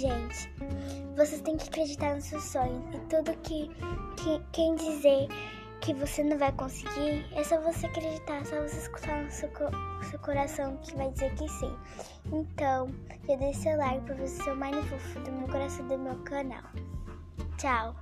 gente. Vocês têm que acreditar nos seus sonhos. E tudo que, que quem dizer que você não vai conseguir, é só você acreditar, só você escutar no seu, seu coração que vai dizer que sim. Então, eu deixe seu like pra você ser o mais fofo do meu coração do meu canal. Tchau!